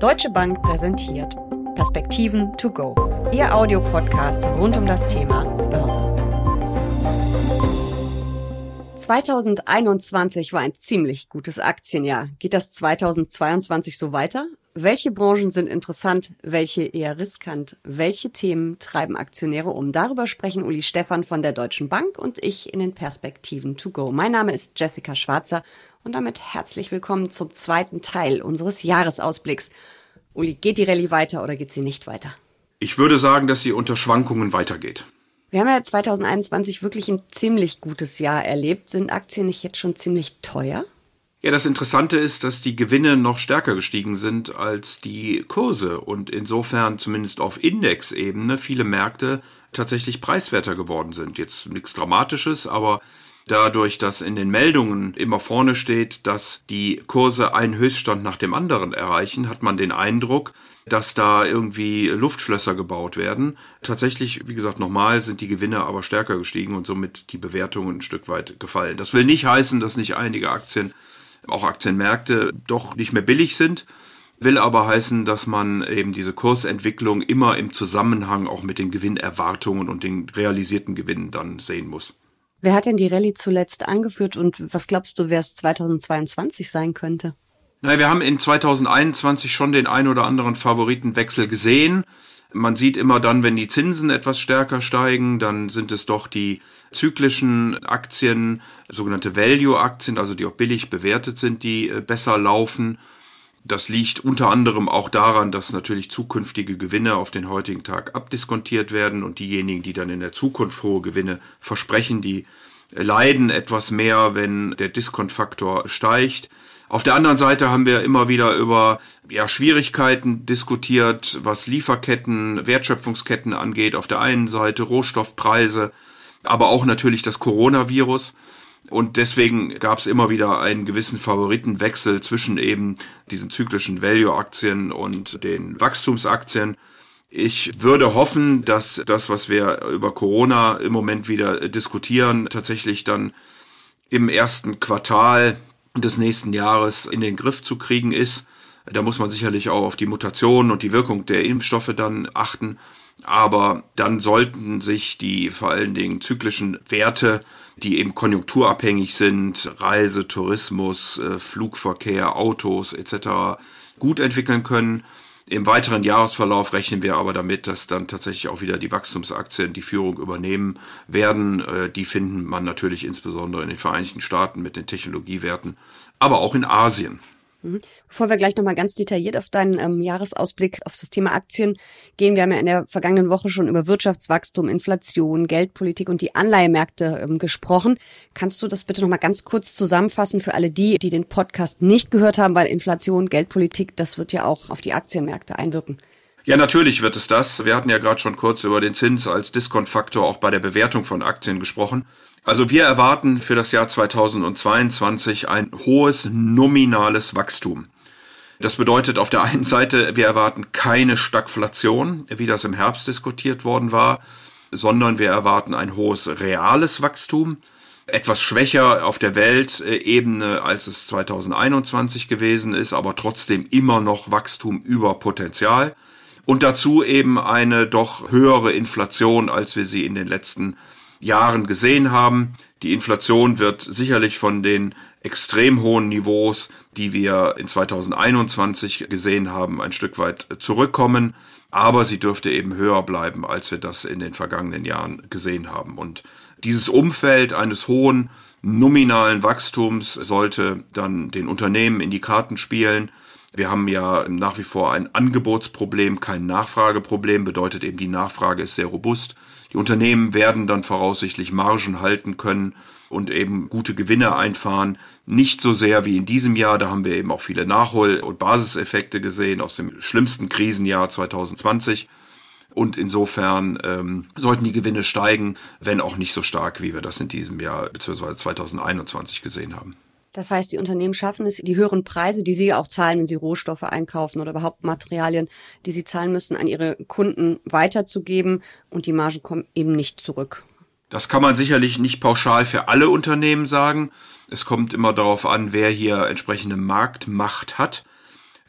Deutsche Bank präsentiert Perspektiven to go. Ihr Audiopodcast rund um das Thema Börse. 2021 war ein ziemlich gutes Aktienjahr. Geht das 2022 so weiter? Welche Branchen sind interessant, welche eher riskant? Welche Themen treiben Aktionäre um? Darüber sprechen Uli Stefan von der Deutschen Bank und ich in den Perspektiven to go. Mein Name ist Jessica Schwarzer und damit herzlich willkommen zum zweiten Teil unseres Jahresausblicks. Uli, geht die Rallye weiter oder geht sie nicht weiter? Ich würde sagen, dass sie unter Schwankungen weitergeht. Wir haben ja 2021 wirklich ein ziemlich gutes Jahr erlebt. Sind Aktien nicht jetzt schon ziemlich teuer? Ja, das Interessante ist, dass die Gewinne noch stärker gestiegen sind als die Kurse und insofern zumindest auf Indexebene viele Märkte tatsächlich preiswerter geworden sind. Jetzt nichts Dramatisches, aber dadurch, dass in den Meldungen immer vorne steht, dass die Kurse einen Höchststand nach dem anderen erreichen, hat man den Eindruck, dass da irgendwie Luftschlösser gebaut werden. Tatsächlich, wie gesagt, nochmal sind die Gewinne aber stärker gestiegen und somit die Bewertungen ein Stück weit gefallen. Das will nicht heißen, dass nicht einige Aktien, auch Aktienmärkte, doch nicht mehr billig sind will aber heißen, dass man eben diese Kursentwicklung immer im Zusammenhang auch mit den Gewinnerwartungen und den realisierten Gewinnen dann sehen muss. Wer hat denn die Rallye zuletzt angeführt und was glaubst du, wer es 2022 sein könnte? Na, wir haben in 2021 schon den ein oder anderen Favoritenwechsel gesehen. Man sieht immer dann, wenn die Zinsen etwas stärker steigen, dann sind es doch die zyklischen Aktien, sogenannte Value-Aktien, also die auch billig bewertet sind, die äh, besser laufen. Das liegt unter anderem auch daran, dass natürlich zukünftige Gewinne auf den heutigen Tag abdiskontiert werden und diejenigen, die dann in der Zukunft hohe Gewinne versprechen, die leiden etwas mehr, wenn der Diskontfaktor steigt. Auf der anderen Seite haben wir immer wieder über ja, Schwierigkeiten diskutiert, was Lieferketten, Wertschöpfungsketten angeht. Auf der einen Seite Rohstoffpreise, aber auch natürlich das Coronavirus. Und deswegen gab es immer wieder einen gewissen Favoritenwechsel zwischen eben diesen zyklischen Value-Aktien und den Wachstumsaktien. Ich würde hoffen, dass das, was wir über Corona im Moment wieder diskutieren, tatsächlich dann im ersten Quartal des nächsten Jahres in den Griff zu kriegen ist. Da muss man sicherlich auch auf die Mutation und die Wirkung der Impfstoffe dann achten. Aber dann sollten sich die vor allen Dingen zyklischen Werte die eben konjunkturabhängig sind, Reise, Tourismus, äh, Flugverkehr, Autos etc. gut entwickeln können. Im weiteren Jahresverlauf rechnen wir aber damit, dass dann tatsächlich auch wieder die Wachstumsaktien die Führung übernehmen werden. Äh, die finden man natürlich insbesondere in den Vereinigten Staaten mit den Technologiewerten, aber auch in Asien. Mhm. Bevor wir gleich nochmal ganz detailliert auf deinen ähm, Jahresausblick auf das Thema Aktien gehen, wir haben ja in der vergangenen Woche schon über Wirtschaftswachstum, Inflation, Geldpolitik und die Anleihemärkte ähm, gesprochen. Kannst du das bitte nochmal ganz kurz zusammenfassen für alle die, die den Podcast nicht gehört haben, weil Inflation, Geldpolitik, das wird ja auch auf die Aktienmärkte einwirken. Ja, natürlich wird es das. Wir hatten ja gerade schon kurz über den Zins als Diskontfaktor auch bei der Bewertung von Aktien gesprochen. Also wir erwarten für das Jahr 2022 ein hohes nominales Wachstum. Das bedeutet auf der einen Seite, wir erwarten keine Stagflation, wie das im Herbst diskutiert worden war, sondern wir erwarten ein hohes reales Wachstum, etwas schwächer auf der Weltebene, als es 2021 gewesen ist, aber trotzdem immer noch Wachstum über Potenzial. Und dazu eben eine doch höhere Inflation, als wir sie in den letzten Jahren gesehen haben. Die Inflation wird sicherlich von den extrem hohen Niveaus, die wir in 2021 gesehen haben, ein Stück weit zurückkommen. Aber sie dürfte eben höher bleiben, als wir das in den vergangenen Jahren gesehen haben. Und dieses Umfeld eines hohen nominalen Wachstums sollte dann den Unternehmen in die Karten spielen. Wir haben ja nach wie vor ein Angebotsproblem, kein Nachfrageproblem, bedeutet eben die Nachfrage ist sehr robust. Die Unternehmen werden dann voraussichtlich Margen halten können und eben gute Gewinne einfahren. Nicht so sehr wie in diesem Jahr, da haben wir eben auch viele Nachhol- und Basiseffekte gesehen aus dem schlimmsten Krisenjahr 2020. Und insofern ähm, sollten die Gewinne steigen, wenn auch nicht so stark, wie wir das in diesem Jahr bzw. 2021 gesehen haben. Das heißt, die Unternehmen schaffen es, die höheren Preise, die sie auch zahlen, wenn sie Rohstoffe einkaufen oder überhaupt Materialien, die sie zahlen müssen, an ihre Kunden weiterzugeben und die Margen kommen eben nicht zurück. Das kann man sicherlich nicht pauschal für alle Unternehmen sagen. Es kommt immer darauf an, wer hier entsprechende Marktmacht hat.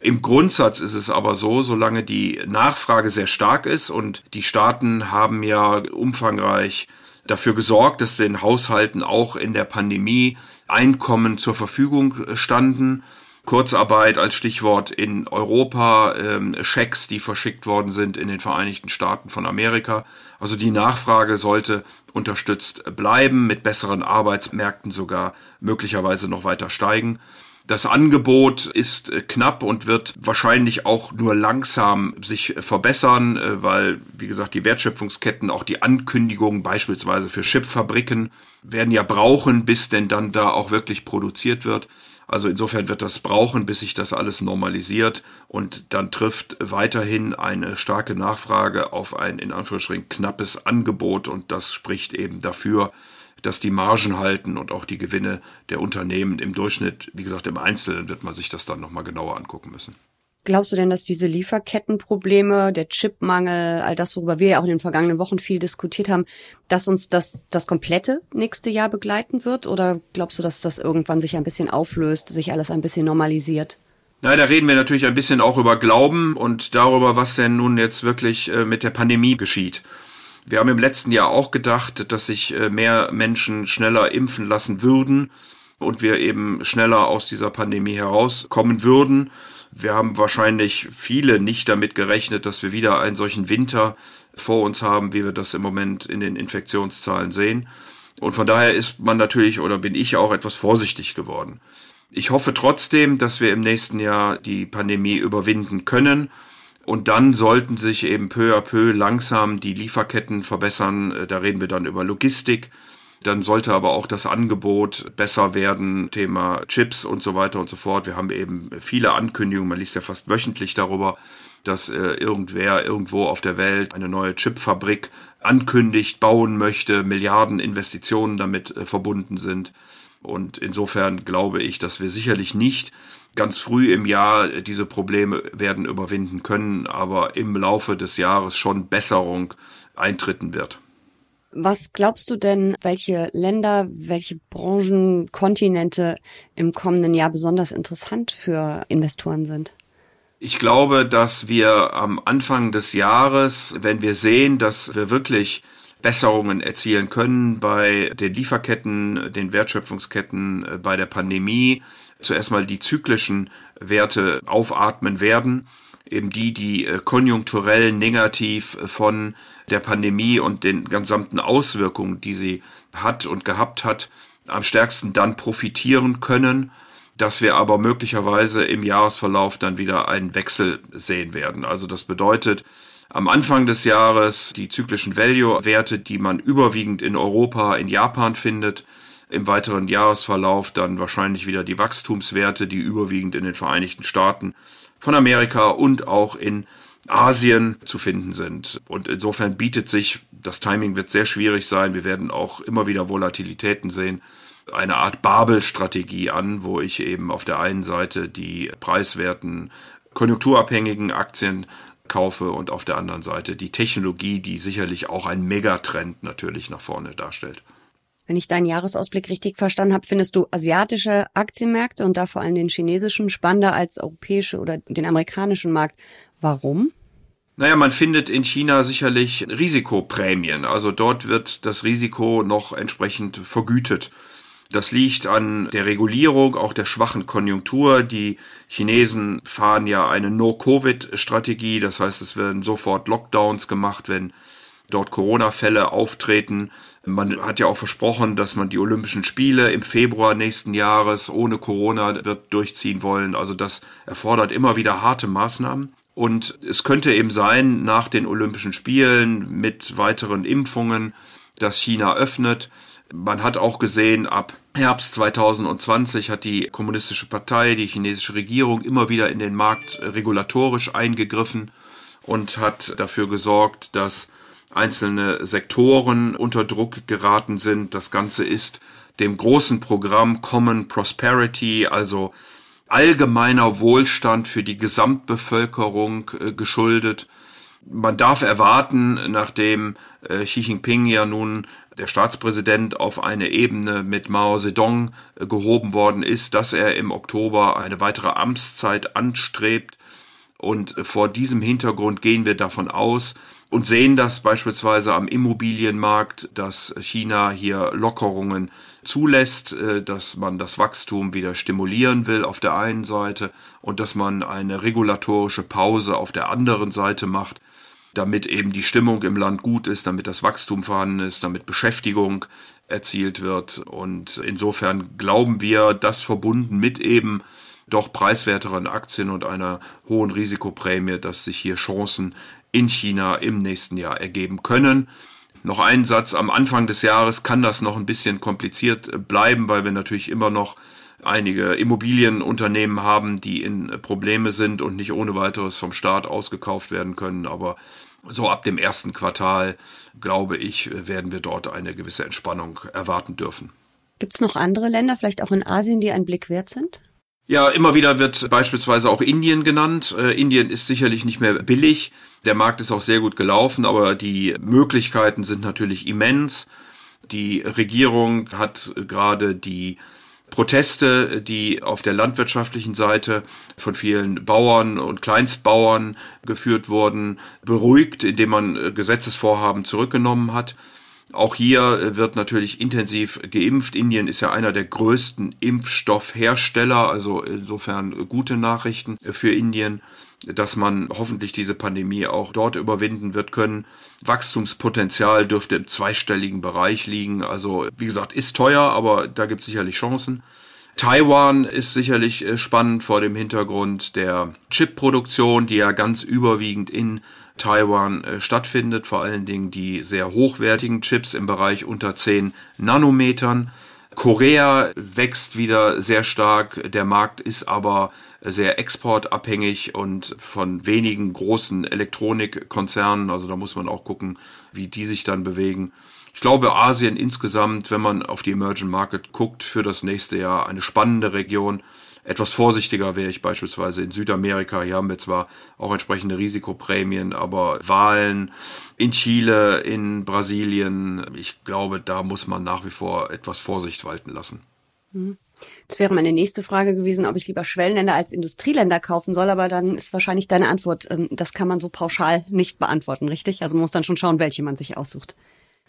Im Grundsatz ist es aber so, solange die Nachfrage sehr stark ist und die Staaten haben ja umfangreich dafür gesorgt, dass den Haushalten auch in der Pandemie Einkommen zur Verfügung standen. Kurzarbeit als Stichwort in Europa, ähm, Schecks, die verschickt worden sind in den Vereinigten Staaten von Amerika. Also die Nachfrage sollte unterstützt bleiben, mit besseren Arbeitsmärkten sogar möglicherweise noch weiter steigen. Das Angebot ist äh, knapp und wird wahrscheinlich auch nur langsam sich verbessern, äh, weil, wie gesagt, die Wertschöpfungsketten, auch die Ankündigungen beispielsweise für Chipfabriken werden ja brauchen, bis denn dann da auch wirklich produziert wird. Also insofern wird das brauchen, bis sich das alles normalisiert und dann trifft weiterhin eine starke Nachfrage auf ein in Anführungsstrichen knappes Angebot und das spricht eben dafür, dass die Margen halten und auch die Gewinne der Unternehmen im Durchschnitt, wie gesagt, im Einzelnen wird man sich das dann nochmal genauer angucken müssen. Glaubst du denn, dass diese Lieferkettenprobleme, der Chipmangel, all das, worüber wir ja auch in den vergangenen Wochen viel diskutiert haben, dass uns das das komplette nächste Jahr begleiten wird? Oder glaubst du, dass das irgendwann sich ein bisschen auflöst, sich alles ein bisschen normalisiert? Nein, da reden wir natürlich ein bisschen auch über Glauben und darüber, was denn nun jetzt wirklich äh, mit der Pandemie geschieht. Wir haben im letzten Jahr auch gedacht, dass sich äh, mehr Menschen schneller impfen lassen würden und wir eben schneller aus dieser Pandemie herauskommen würden. Wir haben wahrscheinlich viele nicht damit gerechnet, dass wir wieder einen solchen Winter vor uns haben, wie wir das im Moment in den Infektionszahlen sehen. Und von daher ist man natürlich oder bin ich auch etwas vorsichtig geworden. Ich hoffe trotzdem, dass wir im nächsten Jahr die Pandemie überwinden können und dann sollten sich eben peu à peu langsam die Lieferketten verbessern. Äh, da reden wir dann über Logistik. Dann sollte aber auch das Angebot besser werden, Thema Chips und so weiter und so fort. Wir haben eben viele Ankündigungen, man liest ja fast wöchentlich darüber, dass äh, irgendwer irgendwo auf der Welt eine neue Chipfabrik ankündigt, bauen möchte, Milliarden Investitionen damit äh, verbunden sind. Und insofern glaube ich, dass wir sicherlich nicht ganz früh im Jahr diese Probleme werden überwinden können, aber im Laufe des Jahres schon Besserung eintreten wird. Was glaubst du denn, welche Länder, welche Branchen, Kontinente im kommenden Jahr besonders interessant für Investoren sind? Ich glaube, dass wir am Anfang des Jahres, wenn wir sehen, dass wir wirklich Besserungen erzielen können bei den Lieferketten, den Wertschöpfungsketten, äh, bei der Pandemie, zuerst mal die zyklischen Werte aufatmen werden, eben die, die äh, konjunkturell negativ von der Pandemie und den gesamten Auswirkungen, die sie hat und gehabt hat, am stärksten dann profitieren können, dass wir aber möglicherweise im Jahresverlauf dann wieder einen Wechsel sehen werden. Also das bedeutet, am Anfang des Jahres die zyklischen Value-Werte, die man überwiegend in Europa, in Japan findet, im weiteren Jahresverlauf dann wahrscheinlich wieder die Wachstumswerte, die überwiegend in den Vereinigten Staaten von Amerika und auch in Asien zu finden sind. Und insofern bietet sich, das Timing wird sehr schwierig sein, wir werden auch immer wieder Volatilitäten sehen, eine Art Babel-Strategie an, wo ich eben auf der einen Seite die preiswerten, konjunkturabhängigen Aktien kaufe und auf der anderen Seite die Technologie, die sicherlich auch ein Megatrend natürlich nach vorne darstellt. Wenn ich deinen Jahresausblick richtig verstanden habe, findest du asiatische Aktienmärkte und da vor allem den chinesischen spannender als europäische oder den amerikanischen Markt. Warum? Naja, man findet in China sicherlich Risikoprämien. Also dort wird das Risiko noch entsprechend vergütet. Das liegt an der Regulierung, auch der schwachen Konjunktur. Die Chinesen fahren ja eine No-Covid-Strategie. Das heißt, es werden sofort Lockdowns gemacht, wenn dort Corona-Fälle auftreten. Man hat ja auch versprochen, dass man die Olympischen Spiele im Februar nächsten Jahres ohne Corona wird durchziehen wollen. Also das erfordert immer wieder harte Maßnahmen. Und es könnte eben sein, nach den Olympischen Spielen mit weiteren Impfungen, dass China öffnet. Man hat auch gesehen, ab Herbst 2020 hat die Kommunistische Partei, die chinesische Regierung immer wieder in den Markt regulatorisch eingegriffen und hat dafür gesorgt, dass einzelne Sektoren unter Druck geraten sind. Das Ganze ist dem großen Programm Common Prosperity, also allgemeiner Wohlstand für die Gesamtbevölkerung äh, geschuldet. Man darf erwarten, nachdem äh, Xi Jinping ja nun der Staatspräsident auf eine Ebene mit Mao Zedong äh, gehoben worden ist, dass er im Oktober eine weitere Amtszeit anstrebt. Und vor diesem Hintergrund gehen wir davon aus und sehen das beispielsweise am Immobilienmarkt, dass China hier Lockerungen zulässt, äh, dass man das Wachstum wieder stimulieren will auf der einen Seite und dass man eine regulatorische Pause auf der anderen Seite macht damit eben die Stimmung im Land gut ist, damit das Wachstum vorhanden ist, damit Beschäftigung erzielt wird. Und insofern glauben wir, das verbunden mit eben doch preiswerteren Aktien und einer hohen Risikoprämie, dass sich hier Chancen in China im nächsten Jahr ergeben können. Noch ein Satz, am Anfang des Jahres kann das noch ein bisschen kompliziert bleiben, weil wir natürlich immer noch einige Immobilienunternehmen haben, die in Probleme sind und nicht ohne weiteres vom Staat ausgekauft werden können. Aber so ab dem ersten Quartal, glaube ich, werden wir dort eine gewisse Entspannung erwarten dürfen. Gibt es noch andere Länder, vielleicht auch in Asien, die einen Blick wert sind? Ja, immer wieder wird beispielsweise auch Indien genannt. Äh, Indien ist sicherlich nicht mehr billig. Der Markt ist auch sehr gut gelaufen, aber die Möglichkeiten sind natürlich immens. Die Regierung hat gerade die Proteste, die auf der landwirtschaftlichen Seite von vielen Bauern und Kleinstbauern geführt wurden, beruhigt, indem man äh, Gesetzesvorhaben zurückgenommen hat. Auch hier äh, wird natürlich intensiv geimpft. Indien ist ja einer der größten Impfstoffhersteller, also insofern gute Nachrichten für Indien dass man hoffentlich diese Pandemie auch dort überwinden wird können. Wachstumspotenzial dürfte im zweistelligen Bereich liegen. Also wie gesagt, ist teuer, aber da gibt es sicherlich Chancen. Taiwan ist sicherlich äh, spannend vor dem Hintergrund der Chipproduktion, die ja ganz überwiegend in Taiwan äh, stattfindet, vor allen Dingen die sehr hochwertigen Chips im Bereich unter 10 Nanometern. Korea wächst wieder sehr stark, der Markt ist aber sehr exportabhängig und von wenigen großen Elektronikkonzernen. Also da muss man auch gucken, wie die sich dann bewegen. Ich glaube, Asien insgesamt, wenn man auf die Emerging Market guckt, für das nächste Jahr eine spannende Region. Etwas vorsichtiger wäre ich beispielsweise in Südamerika. Hier haben wir zwar auch entsprechende Risikoprämien, aber Wahlen in Chile, in Brasilien, ich glaube, da muss man nach wie vor etwas Vorsicht walten lassen. Mhm. Das wäre meine nächste Frage gewesen, ob ich lieber Schwellenländer als Industrieländer kaufen soll, aber dann ist wahrscheinlich deine Antwort, ähm, das kann man so pauschal nicht beantworten, richtig? Also man muss dann schon schauen, welche man sich aussucht.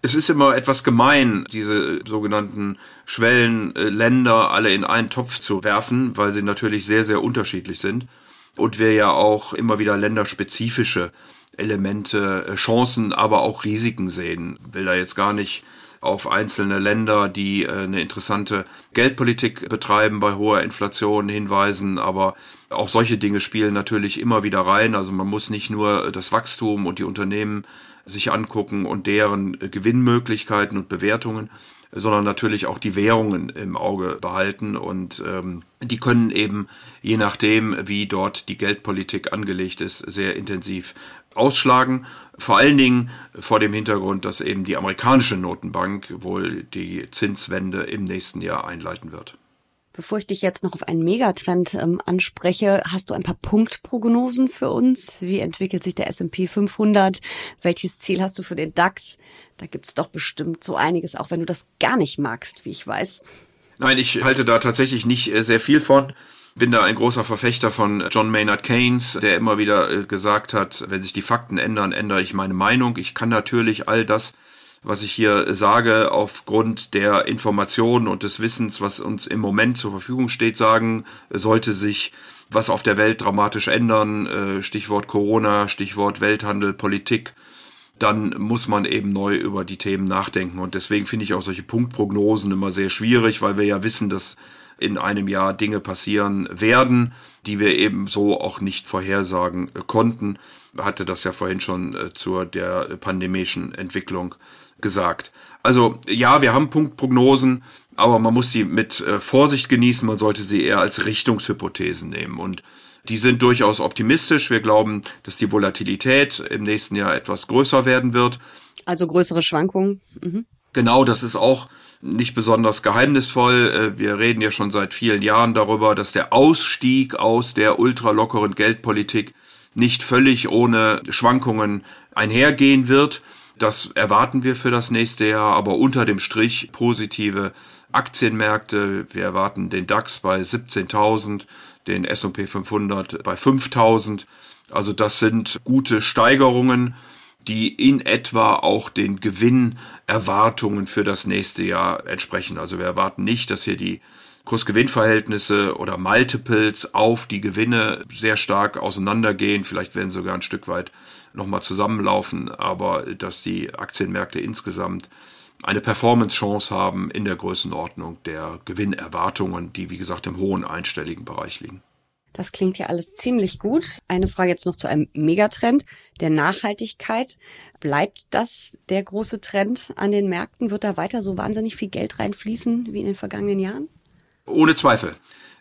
Es ist immer etwas gemein, diese sogenannten Schwellenländer alle in einen Topf zu werfen, weil sie natürlich sehr, sehr unterschiedlich sind. Und wir ja auch immer wieder länderspezifische Elemente, äh, Chancen, aber auch Risiken sehen. Will da jetzt gar nicht auf einzelne Länder, die äh, eine interessante Geldpolitik betreiben bei hoher Inflation hinweisen, aber auch solche Dinge spielen natürlich immer wieder rein. Also man muss nicht nur das Wachstum und die Unternehmen sich angucken und deren Gewinnmöglichkeiten und Bewertungen, sondern natürlich auch die Währungen im Auge behalten und ähm, die können eben je nachdem, wie dort die Geldpolitik angelegt ist, sehr intensiv ausschlagen. Vor allen Dingen vor dem Hintergrund, dass eben die amerikanische Notenbank wohl die Zinswende im nächsten Jahr einleiten wird. Bevor ich dich jetzt noch auf einen Megatrend ähm, anspreche, hast du ein paar Punktprognosen für uns? Wie entwickelt sich der S&P 500? Welches Ziel hast du für den DAX? Da gibt's doch bestimmt so einiges, auch wenn du das gar nicht magst, wie ich weiß. Nein, ich halte da tatsächlich nicht äh, sehr viel von bin da ein großer Verfechter von John Maynard Keynes, der immer wieder äh, gesagt hat, wenn sich die Fakten ändern, ändere ich meine Meinung. Ich kann natürlich all das, was ich hier sage, aufgrund der Informationen und des Wissens, was uns im Moment zur Verfügung steht, sagen, sollte sich was auf der Welt dramatisch ändern, äh, Stichwort Corona, Stichwort Welthandel, Politik, dann muss man eben neu über die Themen nachdenken. Und deswegen finde ich auch solche Punktprognosen immer sehr schwierig, weil wir ja wissen, dass in einem Jahr Dinge passieren werden, die wir eben so auch nicht vorhersagen konnten. Hatte das ja vorhin schon äh, zur der pandemischen Entwicklung gesagt. Also ja, wir haben Punktprognosen, aber man muss sie mit äh, Vorsicht genießen. Man sollte sie eher als Richtungshypothesen nehmen und die sind durchaus optimistisch. Wir glauben, dass die Volatilität im nächsten Jahr etwas größer werden wird. Also größere Schwankungen. Mhm. Genau, das ist auch nicht besonders geheimnisvoll. Äh, wir reden ja schon seit vielen Jahren darüber, dass der Ausstieg aus der ultralockeren Geldpolitik nicht völlig ohne Schwankungen einhergehen wird. Das erwarten wir für das nächste Jahr, aber unter dem Strich positive Aktienmärkte. Wir erwarten den DAX bei 17.000, den S&P 500 bei 5.000. Also das sind gute Steigerungen, die in etwa auch den Gewinnerwartungen für das nächste Jahr entsprechen. Also wir erwarten nicht, dass hier die Kursgewinnverhältnisse oder Multiples auf die Gewinne sehr stark auseinandergehen. Vielleicht werden sogar ein Stück weit nochmal zusammenlaufen, aber dass die Aktienmärkte insgesamt eine Performance-Chance haben in der Größenordnung der Gewinnerwartungen, die wie gesagt im hohen einstelligen Bereich liegen. Das klingt ja alles ziemlich gut. Eine Frage jetzt noch zu einem Megatrend der Nachhaltigkeit. Bleibt das der große Trend an den Märkten? Wird da weiter so wahnsinnig viel Geld reinfließen wie in den vergangenen Jahren? Ohne Zweifel.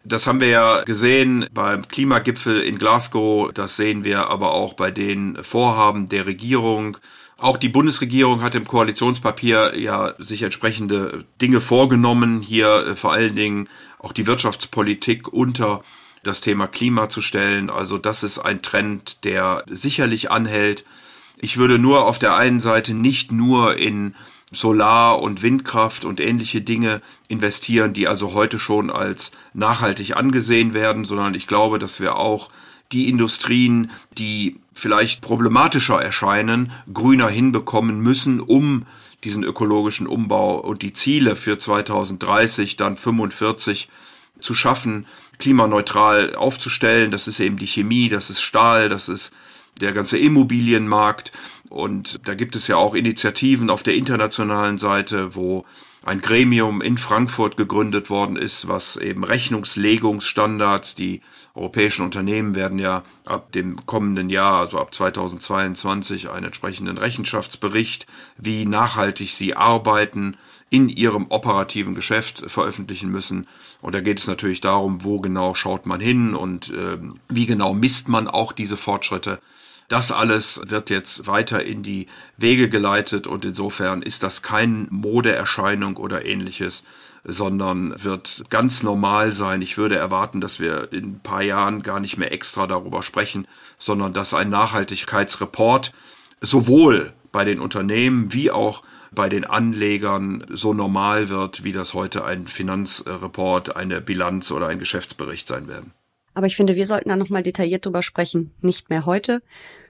Das haben wir ja gesehen beim Klimagipfel in Glasgow. Das sehen wir aber auch bei den Vorhaben der Regierung. Auch die Bundesregierung hat im Koalitionspapier ja sich entsprechende Dinge vorgenommen, hier äh, vor allen Dingen auch die Wirtschaftspolitik unter das Thema Klima zu stellen. Also das ist ein Trend, der sicherlich anhält. Ich würde nur auf der einen Seite nicht nur in Solar- und Windkraft und ähnliche Dinge investieren, die also heute schon als nachhaltig angesehen werden, sondern ich glaube, dass wir auch die Industrien, die vielleicht problematischer erscheinen, grüner hinbekommen müssen, um diesen ökologischen Umbau und die Ziele für 2030, dann 45 zu schaffen, klimaneutral aufzustellen. Das ist eben die Chemie, das ist Stahl, das ist der ganze Immobilienmarkt. Und da gibt es ja auch Initiativen auf der internationalen Seite, wo ein Gremium in Frankfurt gegründet worden ist, was eben Rechnungslegungsstandards, die europäischen Unternehmen werden ja ab dem kommenden Jahr, also ab 2022, einen entsprechenden Rechenschaftsbericht, wie nachhaltig sie arbeiten, in ihrem operativen Geschäft veröffentlichen müssen. Und da geht es natürlich darum, wo genau schaut man hin und äh, wie genau misst man auch diese Fortschritte. Das alles wird jetzt weiter in die Wege geleitet und insofern ist das kein Modeerscheinung oder ähnliches, sondern wird ganz normal sein. Ich würde erwarten, dass wir in ein paar Jahren gar nicht mehr extra darüber sprechen, sondern dass ein Nachhaltigkeitsreport sowohl bei den Unternehmen wie auch bei den Anlegern so normal wird, wie das heute ein Finanzreport, eine Bilanz oder ein Geschäftsbericht sein werden. Aber ich finde, wir sollten da nochmal detailliert drüber sprechen. Nicht mehr heute.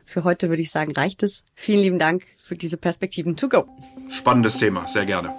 Für heute würde ich sagen, reicht es. Vielen lieben Dank für diese Perspektiven to go. Spannendes Thema, sehr gerne.